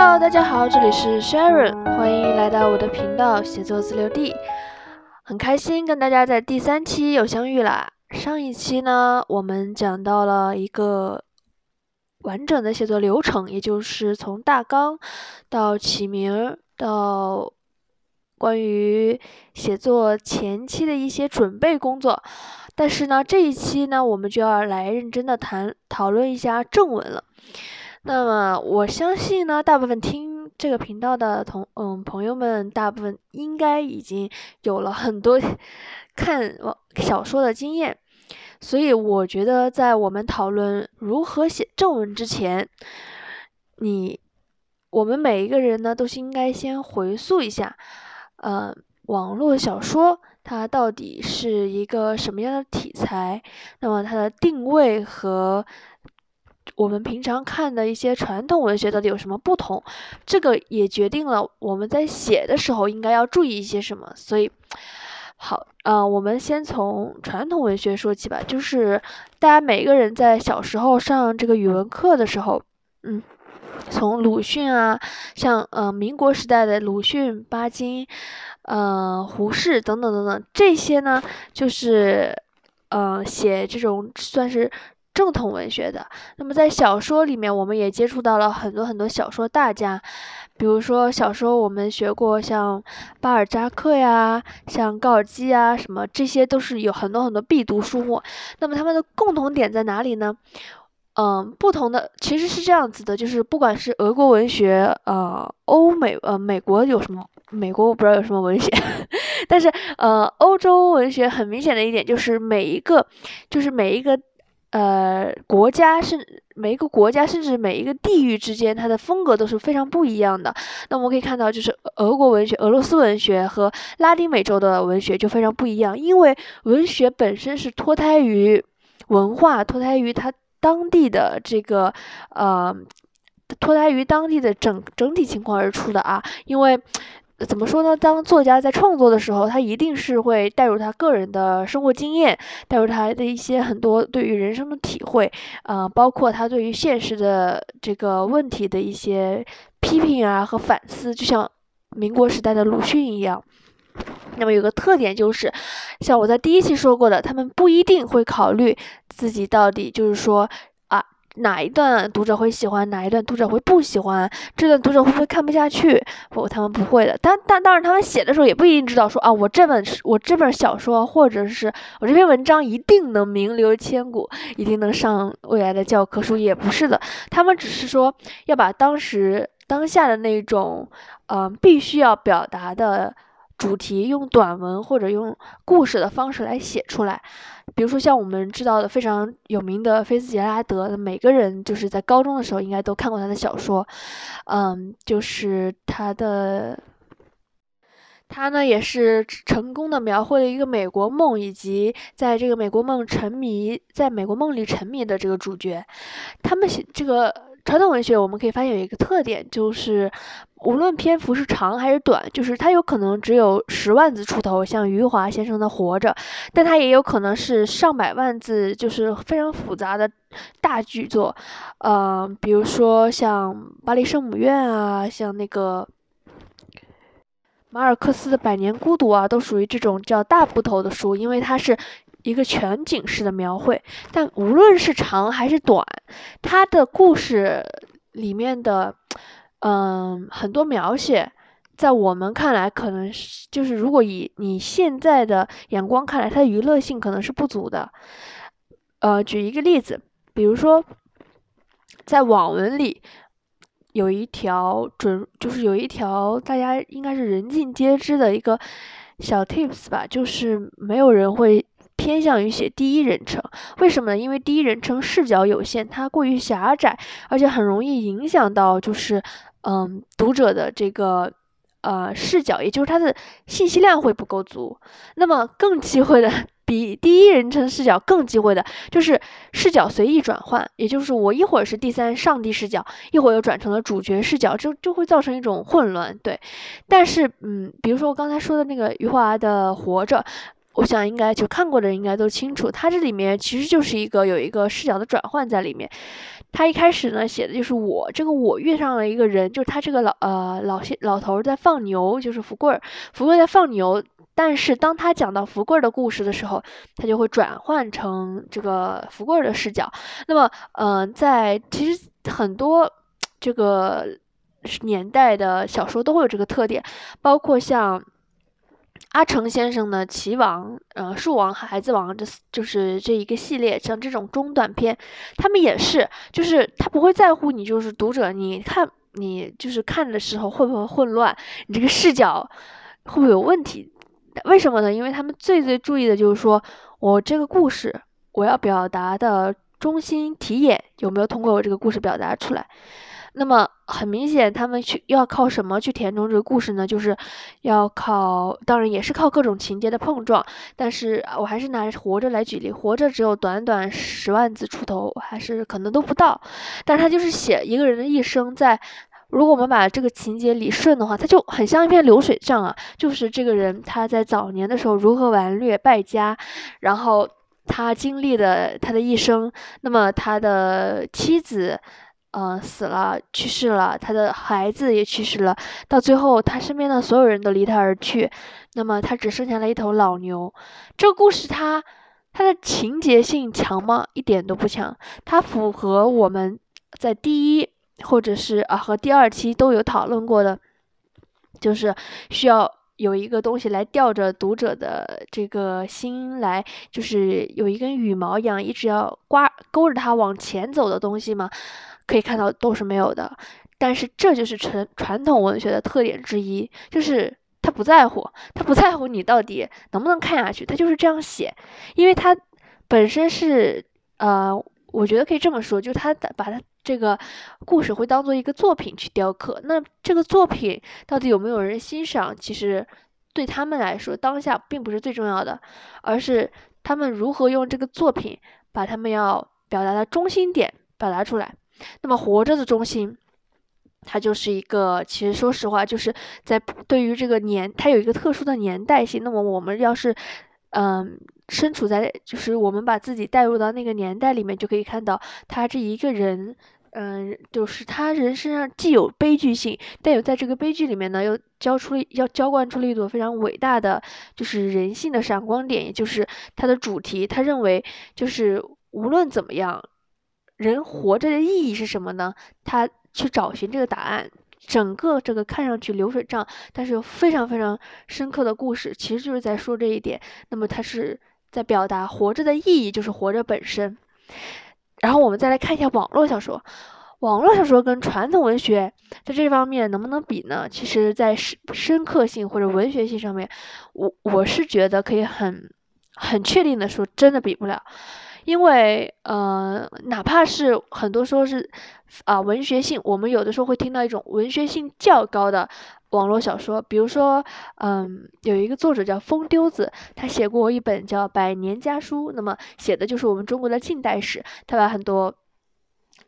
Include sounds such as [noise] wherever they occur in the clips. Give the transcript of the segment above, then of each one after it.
Hello，大家好，这里是 Sharon，欢迎来到我的频道写作自留地。很开心跟大家在第三期又相遇啦。上一期呢，我们讲到了一个完整的写作流程，也就是从大纲到起名到关于写作前期的一些准备工作。但是呢，这一期呢，我们就要来认真的谈讨论一下正文了。那么我相信呢，大部分听这个频道的同嗯朋友们，大部分应该已经有了很多看网小说的经验，所以我觉得在我们讨论如何写正文之前，你我们每一个人呢，都是应该先回溯一下，呃，网络小说它到底是一个什么样的题材，那么它的定位和。我们平常看的一些传统文学到底有什么不同？这个也决定了我们在写的时候应该要注意一些什么。所以，好，呃，我们先从传统文学说起吧。就是大家每个人在小时候上这个语文课的时候，嗯，从鲁迅啊，像呃民国时代的鲁迅、巴金，呃胡适等等等等，这些呢，就是呃写这种算是。正统文学的，那么在小说里面，我们也接触到了很多很多小说大家，比如说小时候我们学过像巴尔扎克呀，像高尔基啊，什么这些都是有很多很多必读书目。那么他们的共同点在哪里呢？嗯，不同的其实是这样子的，就是不管是俄国文学，呃，欧美呃美国有什么，美国我不知道有什么文学，[laughs] 但是呃欧洲文学很明显的一点就是每一个就是每一个。呃，国家是每一个国家，甚至每一个地域之间，它的风格都是非常不一样的。那我们可以看到，就是俄国文学、俄罗斯文学和拉丁美洲的文学就非常不一样，因为文学本身是脱胎于文化，脱胎于它当地的这个呃，脱胎于当地的整整体情况而出的啊，因为。怎么说呢？当作家在创作的时候，他一定是会带入他个人的生活经验，带入他的一些很多对于人生的体会，呃，包括他对于现实的这个问题的一些批评啊和反思，就像民国时代的鲁迅一样。那么有个特点就是，像我在第一期说过的，他们不一定会考虑自己到底就是说。哪一段读者会喜欢，哪一段读者会不喜欢？这段读者会不会看不下去？不，他们不会的。但但当然，他们写的时候也不一定知道说啊，我这本我这本小说，或者是我这篇文章一定能名留千古，一定能上未来的教科书，也不是的。他们只是说要把当时当下的那种，嗯，必须要表达的。主题用短文或者用故事的方式来写出来，比如说像我们知道的非常有名的菲茨杰拉德，每个人就是在高中的时候应该都看过他的小说，嗯，就是他的，他呢也是成功的描绘了一个美国梦，以及在这个美国梦沉迷，在美国梦里沉迷的这个主角，他们写这个。传统文学我们可以发现有一个特点，就是无论篇幅是长还是短，就是它有可能只有十万字出头，像余华先生的《活着》，但它也有可能是上百万字，就是非常复杂的大巨作。嗯，比如说像《巴黎圣母院》啊，像那个马尔克斯的《百年孤独》啊，都属于这种叫大部头的书，因为它是。一个全景式的描绘，但无论是长还是短，它的故事里面的，嗯，很多描写，在我们看来，可能是就是如果以你现在的眼光看来，它的娱乐性可能是不足的。呃，举一个例子，比如说，在网文里有一条准，就是有一条大家应该是人尽皆知的一个小 tips 吧，就是没有人会。偏向于写第一人称，为什么呢？因为第一人称视角有限，它过于狭窄，而且很容易影响到就是，嗯，读者的这个呃视角，也就是它的信息量会不够足。那么更忌讳的，比第一人称视角更忌讳的就是视角随意转换，也就是我一会儿是第三上帝视角，一会儿又转成了主角视角，就就会造成一种混乱。对，但是嗯，比如说我刚才说的那个余华的《活着》。我想应该就看过的人应该都清楚，它这里面其实就是一个有一个视角的转换在里面。他一开始呢写的就是我这个我遇上了一个人，就是他这个老呃老先老头在放牛，就是福贵儿，福贵在放牛。但是当他讲到福贵儿的故事的时候，他就会转换成这个福贵儿的视角。那么，嗯，在其实很多这个年代的小说都会有这个特点，包括像。阿成先生的《棋王》、呃，《树王》、《孩子王》，这就是这一个系列，像这种中短篇，他们也是，就是他不会在乎你，就是读者，你看你就是看的时候会不会混乱，你这个视角会不会有问题？为什么呢？因为他们最最注意的就是说我这个故事我要表达的中心题眼有没有通过我这个故事表达出来。那么很明显，他们去要靠什么去填充这个故事呢？就是要靠，当然也是靠各种情节的碰撞。但是我还是拿《活着》来举例，《活着》只有短短十万字出头，还是可能都不到。但是他就是写一个人的一生，在如果我们把这个情节理顺的话，他就很像一篇流水账啊。就是这个人他在早年的时候如何顽劣败家，然后他经历的他的一生，那么他的妻子。嗯，死了，去世了，他的孩子也去世了，到最后，他身边的所有人都离他而去，那么他只剩下了一头老牛。这个故事，它它的情节性强吗？一点都不强。它符合我们在第一或者是啊和第二期都有讨论过的，就是需要有一个东西来吊着读者的这个心，来就是有一根羽毛一样，一直要刮勾着他往前走的东西嘛？可以看到都是没有的，但是这就是传传统文学的特点之一，就是他不在乎，他不在乎你到底能不能看下去，他就是这样写，因为他本身是呃，我觉得可以这么说，就是他把他这个故事会当做一个作品去雕刻，那这个作品到底有没有人欣赏，其实对他们来说当下并不是最重要的，而是他们如何用这个作品把他们要表达的中心点表达出来。那么活着的中心，它就是一个，其实说实话，就是在对于这个年，它有一个特殊的年代性。那么我们要是，嗯，身处在，就是我们把自己带入到那个年代里面，就可以看到他这一个人，嗯，就是他人身上既有悲剧性，但有在这个悲剧里面呢，又浇出要浇灌出了一朵非常伟大的，就是人性的闪光点，也就是它的主题。他认为，就是无论怎么样。人活着的意义是什么呢？他去找寻这个答案。整个这个看上去流水账，但是又非常非常深刻的故事，其实就是在说这一点。那么他是在表达活着的意义，就是活着本身。然后我们再来看一下网络小说，网络小说跟传统文学在这方面能不能比呢？其实，在深深刻性或者文学性上面，我我是觉得可以很很确定的说，真的比不了。因为，呃，哪怕是很多说是，啊，文学性，我们有的时候会听到一种文学性较高的网络小说，比如说，嗯，有一个作者叫风丢子，他写过一本叫《百年家书》，那么写的就是我们中国的近代史，他把很多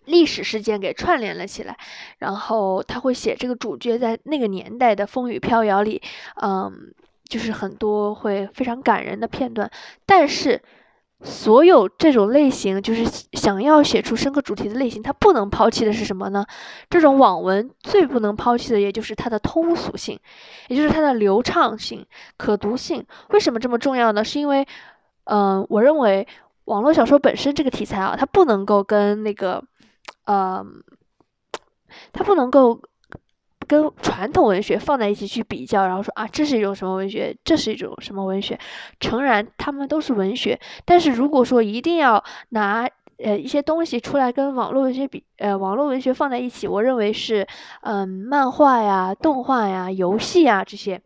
历史事件给串联了起来，然后他会写这个主角在那个年代的风雨飘摇里，嗯，就是很多会非常感人的片段，但是。所有这种类型，就是想要写出深刻主题的类型，它不能抛弃的是什么呢？这种网文最不能抛弃的，也就是它的通俗性，也就是它的流畅性、可读性。为什么这么重要呢？是因为，嗯，我认为网络小说本身这个题材啊，它不能够跟那个，呃，它不能够。跟传统文学放在一起去比较，然后说啊，这是一种什么文学，这是一种什么文学。诚然，他们都是文学，但是如果说一定要拿呃一些东西出来跟网络文学比，呃，网络文学放在一起，我认为是嗯，漫画呀、动画呀、游戏啊这些，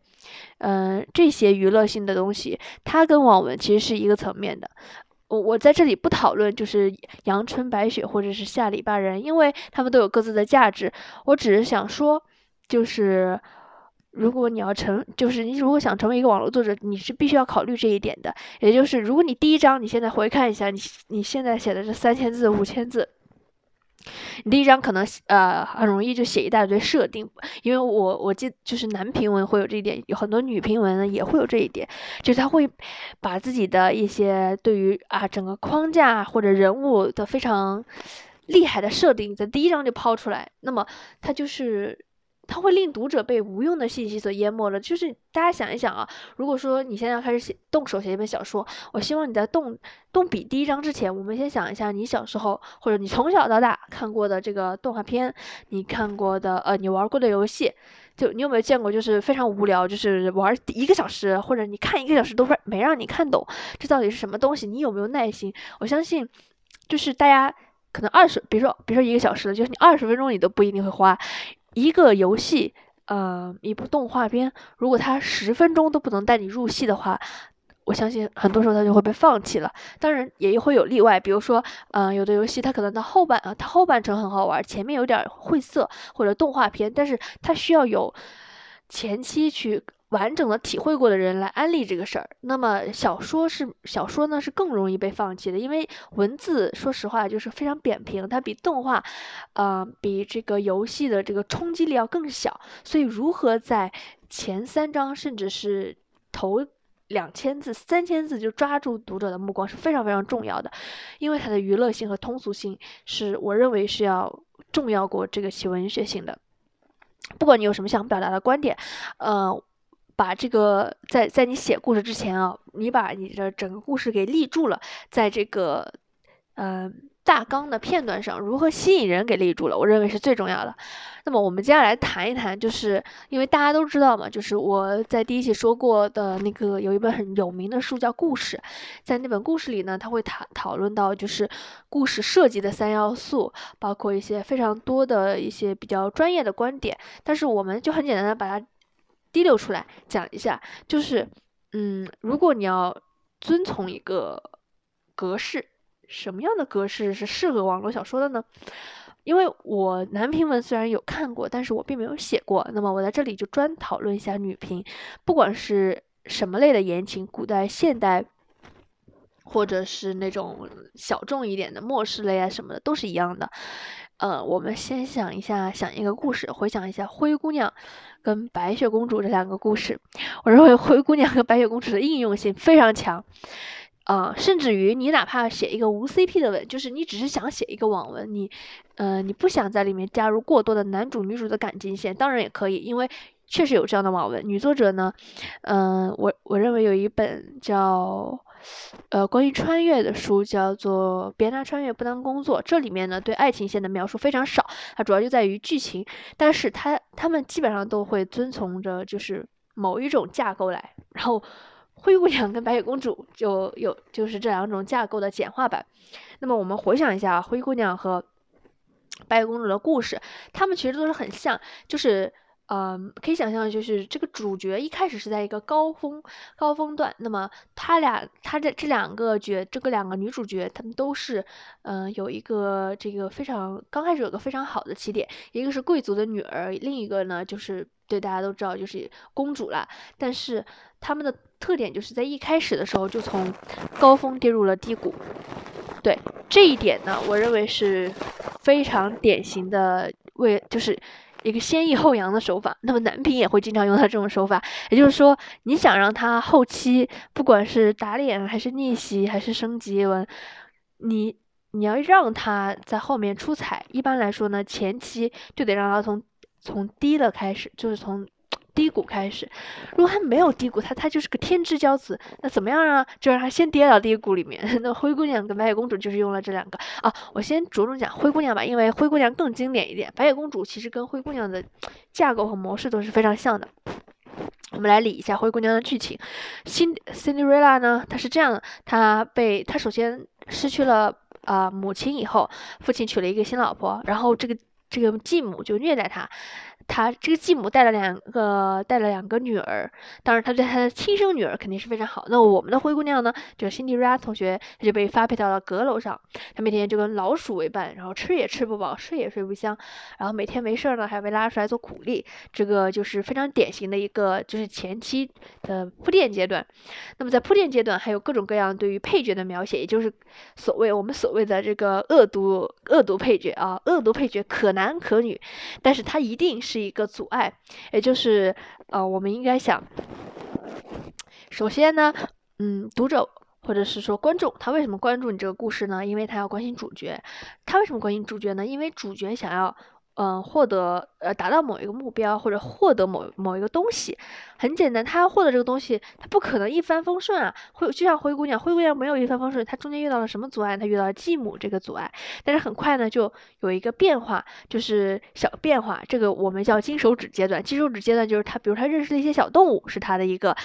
嗯，这些娱乐性的东西，它跟网文其实是一个层面的。我我在这里不讨论就是阳春白雪或者是下里巴人，因为他们都有各自的价值。我只是想说。就是，如果你要成，就是你如果想成为一个网络作者，你是必须要考虑这一点的。也就是，如果你第一章你现在回看一下，你你现在写的这三千字、五千字，你第一章可能呃很容易就写一大堆设定，因为我我记就是男评文会有这一点，有很多女评文呢也会有这一点，就是他会把自己的一些对于啊整个框架或者人物的非常厉害的设定在第一章就抛出来，那么他就是。它会令读者被无用的信息所淹没了。就是大家想一想啊，如果说你现在要开始写动手写一本小说，我希望你在动动笔第一章之前，我们先想一下你小时候或者你从小到大看过的这个动画片，你看过的呃你玩过的游戏，就你有没有见过就是非常无聊，就是玩一个小时或者你看一个小时都没让你看懂，这到底是什么东西？你有没有耐心？我相信，就是大家可能二十，比如说比如说一个小时，就是你二十分钟你都不一定会花。一个游戏，呃，一部动画片，如果它十分钟都不能带你入戏的话，我相信很多时候它就会被放弃了。当然也会有例外，比如说，呃，有的游戏它可能到后半啊，它后半程很好玩，前面有点晦涩或者动画片，但是它需要有前期去。完整的体会过的人来安利这个事儿，那么小说是小说呢是更容易被放弃的，因为文字说实话就是非常扁平，它比动画，呃，比这个游戏的这个冲击力要更小，所以如何在前三章甚至是头两千字、三千字就抓住读者的目光是非常非常重要的，因为它的娱乐性和通俗性是我认为是要重要过这个其文学性的。不管你有什么想表达的观点，呃。把这个在在你写故事之前啊，你把你的整个故事给立住了，在这个嗯大纲的片段上，如何吸引人给立住了，我认为是最重要的。那么我们接下来谈一谈，就是因为大家都知道嘛，就是我在第一期说过的那个有一本很有名的书叫《故事》，在那本故事里呢，他会讨讨论到就是故事设计的三要素，包括一些非常多的一些比较专业的观点，但是我们就很简单的把它。滴溜出来讲一下，就是，嗯，如果你要遵从一个格式，什么样的格式是适合网络小说的呢？因为我男评文虽然有看过，但是我并没有写过，那么我在这里就专讨论一下女评，不管是什么类的言情，古代、现代，或者是那种小众一点的末世类啊什么的，都是一样的。呃，我们先想一下，想一个故事，回想一下灰姑娘跟白雪公主这两个故事。我认为灰姑娘和白雪公主的应用性非常强，啊，甚至于你哪怕写一个无 CP 的文，就是你只是想写一个网文，你，呃，你不想在里面加入过多的男主女主的感情线，当然也可以，因为确实有这样的网文。女作者呢，嗯，我我认为有一本叫。呃，关于穿越的书叫做《别拿穿越不当工作》，这里面呢对爱情线的描述非常少，它主要就在于剧情，但是它他们基本上都会遵从着就是某一种架构来，然后灰姑娘跟白雪公主就有就是这两种架构的简化版。那么我们回想一下灰姑娘和白雪公主的故事，他们其实都是很像，就是。嗯，可以想象，就是这个主角一开始是在一个高峰高峰段，那么他俩，他这这两个角，这个两个女主角，她们都是，嗯，有一个这个非常刚开始有个非常好的起点，一个是贵族的女儿，另一个呢就是对大家都知道就是公主了，但是他们的特点就是在一开始的时候就从高峰跌入了低谷，对这一点呢，我认为是非常典型的，为就是。一个先抑后扬的手法，那么男频也会经常用到这种手法，也就是说，你想让他后期不管是打脸还是逆袭还是升级文，你你要让他在后面出彩，一般来说呢，前期就得让他从从低的开始，就是从。低谷开始，如果他没有低谷，他他就是个天之骄子，那怎么样啊？就让他先跌到低谷里面。[laughs] 那灰姑娘跟白雪公主就是用了这两个啊。我先着重讲灰姑娘吧，因为灰姑娘更经典一点。白雪公主其实跟灰姑娘的架构和模式都是非常像的。我们来理一下灰姑娘的剧情。辛 Cinderella 呢，她是这样的，她被她首先失去了啊母亲以后，父亲娶了一个新老婆，然后这个这个继母就虐待她。他这个继母带了两个带了两个女儿，当然他对他的亲生女儿肯定是非常好。那我们的灰姑娘呢，就辛迪瑞拉同学，她就被发配到了阁楼上，她每天就跟老鼠为伴，然后吃也吃不饱，睡也睡不香，然后每天没事儿呢还要被拉出来做苦力，这个就是非常典型的一个就是前期的铺垫阶段。那么在铺垫阶段还有各种各样对于配角的描写，也就是所谓我们所谓的这个恶毒恶毒配角啊，恶毒配角可男可女，但是他一定是。是一个阻碍，也就是呃，我们应该想，首先呢，嗯，读者或者是说观众，他为什么关注你这个故事呢？因为他要关心主角。他为什么关心主角呢？因为主角想要。嗯，获得呃达到某一个目标或者获得某某一个东西，很简单，他要获得这个东西，他不可能一帆风顺啊。灰就像灰姑娘，灰姑娘没有一帆风顺，她中间遇到了什么阻碍？她遇到了继母这个阻碍，但是很快呢就有一个变化，就是小变化，这个我们叫金手指阶段。金手指阶段就是他，比如他认识了一些小动物，是他的一个。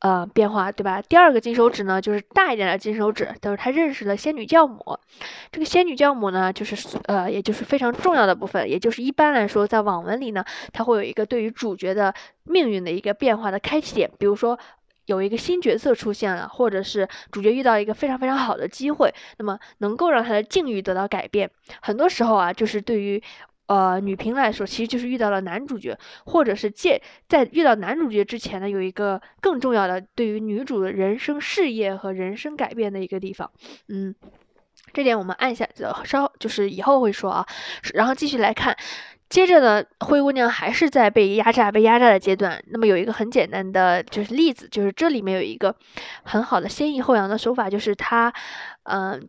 呃，变化对吧？第二个金手指呢，就是大一点的金手指，都是他认识了仙女教母。这个仙女教母呢，就是呃，也就是非常重要的部分，也就是一般来说，在网文里呢，它会有一个对于主角的命运的一个变化的开启点。比如说，有一个新角色出现了，或者是主角遇到一个非常非常好的机会，那么能够让他的境遇得到改变。很多时候啊，就是对于。呃，女频来说，其实就是遇到了男主角，或者是借在遇到男主角之前呢，有一个更重要的对于女主的人生事业和人生改变的一个地方。嗯，这点我们按下稍就是以后会说啊。然后继续来看，接着呢，灰姑娘还是在被压榨、被压榨的阶段。那么有一个很简单的就是例子，就是这里面有一个很好的先抑后扬的手法，就是她，嗯。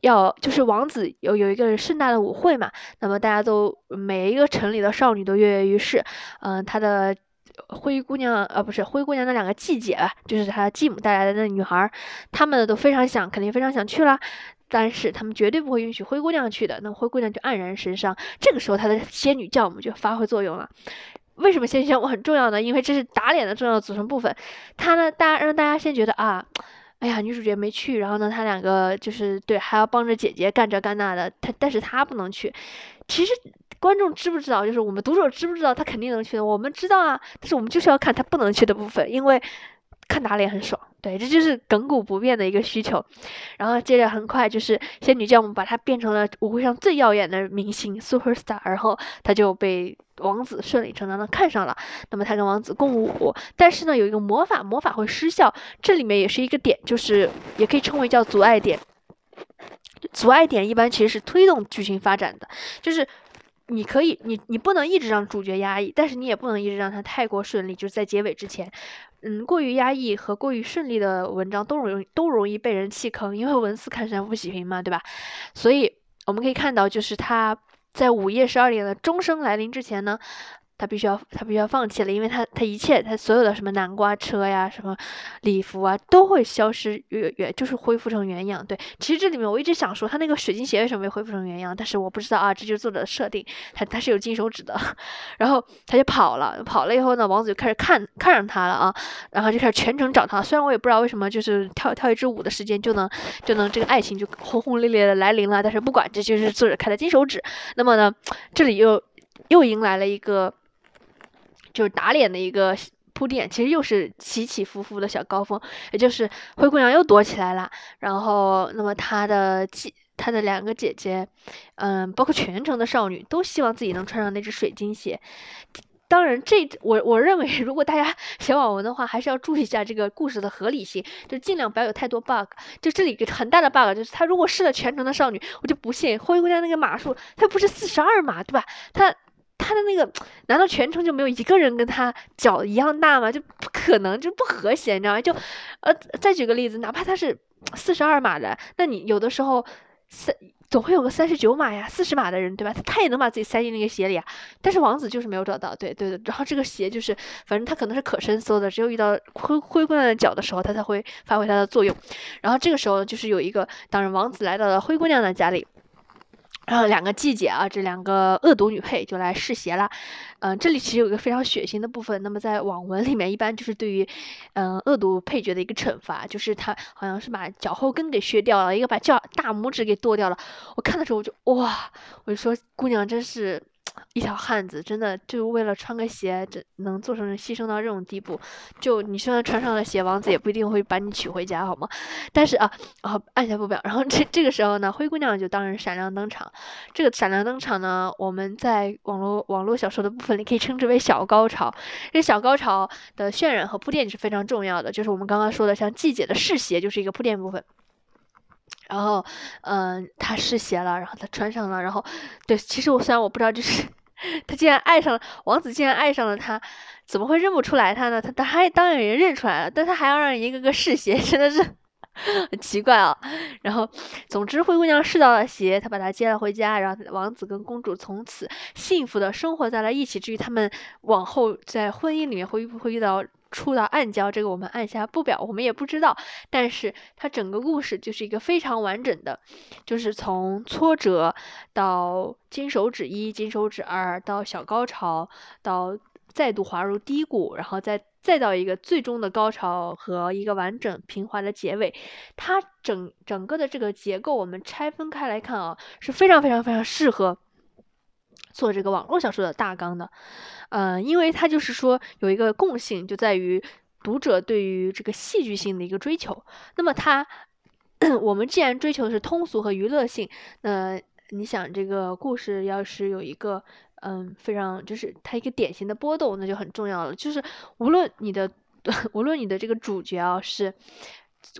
要就是王子有有一个盛大的舞会嘛，那么大家都每一个城里的少女都跃跃欲试，嗯，他的灰姑娘呃不是灰姑娘那两个继姐吧，就是他继母带来的那女孩，她们都非常想，肯定非常想去了，但是他们绝对不会允许灰姑娘去的，那灰姑娘就黯然神伤。这个时候，她的仙女教母就发挥作用了。为什么仙女教母很重要呢？因为这是打脸的重要组成部分。她呢，大家让大家先觉得啊。哎呀，女主角没去，然后呢，他两个就是对，还要帮着姐姐干这干那的，他但是他不能去。其实观众知不知道？就是我们读者知不知道？他肯定能去的，我们知道啊。但是我们就是要看他不能去的部分，因为看打脸很爽。对，这就是亘古不变的一个需求。然后接着很快就是仙女教母把她变成了舞会上最耀眼的明星 super star，然后她就被。王子顺理成章的看上了，那么他跟王子共舞，但是呢，有一个魔法，魔法会失效，这里面也是一个点，就是也可以称为叫阻碍点。阻碍点一般其实是推动剧情发展的，就是你可以，你你不能一直让主角压抑，但是你也不能一直让他太过顺利，就是在结尾之前，嗯，过于压抑和过于顺利的文章都容易都容易被人弃坑，因为文思看山不喜平嘛，对吧？所以我们可以看到，就是他。在午夜十二点的钟声来临之前呢。他必须要，他必须要放弃了，因为他，他一切，他所有的什么南瓜车呀，什么礼服啊，都会消失，原原就是恢复成原样。对，其实这里面我一直想说，他那个水晶鞋为什么没恢复成原样？但是我不知道啊，这就是作者的设定，他他是有金手指的。[laughs] 然后他就跑了，跑了以后呢，王子就开始看看上他了啊，然后就开始全程找他。虽然我也不知道为什么，就是跳跳一支舞的时间就能就能这个爱情就轰轰烈烈的来临了，但是不管，这就是作者开的金手指。那么呢，这里又又迎来了一个。就是打脸的一个铺垫，其实又是起起伏伏的小高峰，也就是灰姑娘又躲起来了，然后那么她的姐，她的两个姐姐，嗯，包括全城的少女都希望自己能穿上那只水晶鞋。当然，这我我认为，如果大家 [laughs] 写网文的话，还是要注意一下这个故事的合理性，就尽量不要有太多 bug。就这里个很大的 bug，就是他如果试了全城的少女，我就不信灰姑娘那个码数，她不是四十二码，对吧？她。他的那个，难道全程就没有一个人跟他脚一样大吗？就不可能，就不和谐，你知道吗？就，呃，再举个例子，哪怕他是四十二码的，那你有的时候三总会有个三十九码呀、四十码的人，对吧？他也能把自己塞进那个鞋里啊。但是王子就是没有找到，对对对。然后这个鞋就是，反正他可能是可伸缩的，只有遇到灰灰姑娘的脚的时候，他才会发挥它的作用。然后这个时候就是有一个，当然王子来到了灰姑娘的家里。然后两个季姐啊，这两个恶毒女配就来试鞋了。嗯，这里其实有一个非常血腥的部分。那么在网文里面，一般就是对于嗯恶毒配角的一个惩罚，就是他好像是把脚后跟给削掉了，一个把脚大拇指给剁掉了。我看的时候我就哇，我就说姑娘真是一条汉子，真的就为了穿个鞋，这能做成牺牲到这种地步？就你虽然穿上了鞋，王子也不一定会把你娶回家，好吗？但是啊，啊，按下不表。然后这这个时候呢，灰姑娘就当然闪亮登场。这个闪亮登场呢，我们在网络网络小说的部分里可以称之为小高潮。这小高潮的渲染和铺垫是非常重要的，就是我们刚刚说的，像季姐的试鞋就是一个铺垫部分。然后，嗯，他试鞋了，然后他穿上了，然后，对，其实我虽然我不知道，就 [laughs] 是他竟然爱上了王子，竟然爱上了他，怎么会认不出来他呢？他他还当然也认出来了，但他还要让人一个个试鞋，[laughs] 真的是很奇怪啊。然后，总之灰姑娘试到了鞋，她把他接了回家，然后王子跟公主从此幸福的生活在了一起。至于他们往后在婚姻里面会不会遇到？触到暗礁，这个我们按下不表，我们也不知道。但是它整个故事就是一个非常完整的，就是从挫折到金手指一、金手指二，到小高潮，到再度滑入低谷，然后再再到一个最终的高潮和一个完整平滑的结尾。它整整个的这个结构，我们拆分开来看啊，是非常非常非常适合。做这个网络小说的大纲的，呃，因为它就是说有一个共性，就在于读者对于这个戏剧性的一个追求。那么它，[clears throat] 我们既然追求的是通俗和娱乐性，那你想这个故事要是有一个，嗯，非常就是它一个典型的波动，那就很重要了。就是无论你的，[laughs] 无论你的这个主角啊是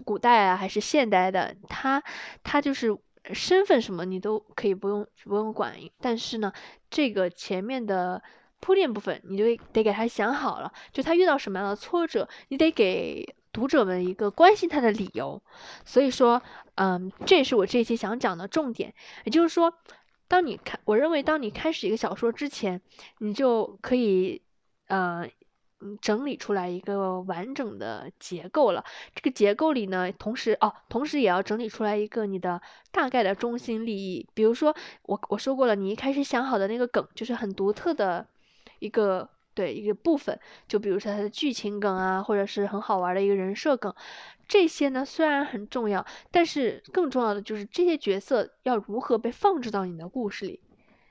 古代啊还是现代的，他他就是。身份什么你都可以不用不用管，但是呢，这个前面的铺垫部分你就得给他想好了，就他遇到什么样的挫折，你得给读者们一个关心他的理由。所以说，嗯，这也是我这一期想讲的重点。也就是说，当你看，我认为当你开始一个小说之前，你就可以，呃。嗯，整理出来一个完整的结构了。这个结构里呢，同时哦，同时也要整理出来一个你的大概的中心利益。比如说，我我说过了，你一开始想好的那个梗，就是很独特的一个对一个部分。就比如说它的剧情梗啊，或者是很好玩的一个人设梗，这些呢虽然很重要，但是更重要的就是这些角色要如何被放置到你的故事里。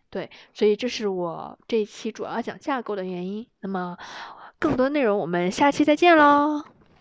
对，所以这是我这一期主要讲架构的原因。那么。更多内容，我们下期再见喽。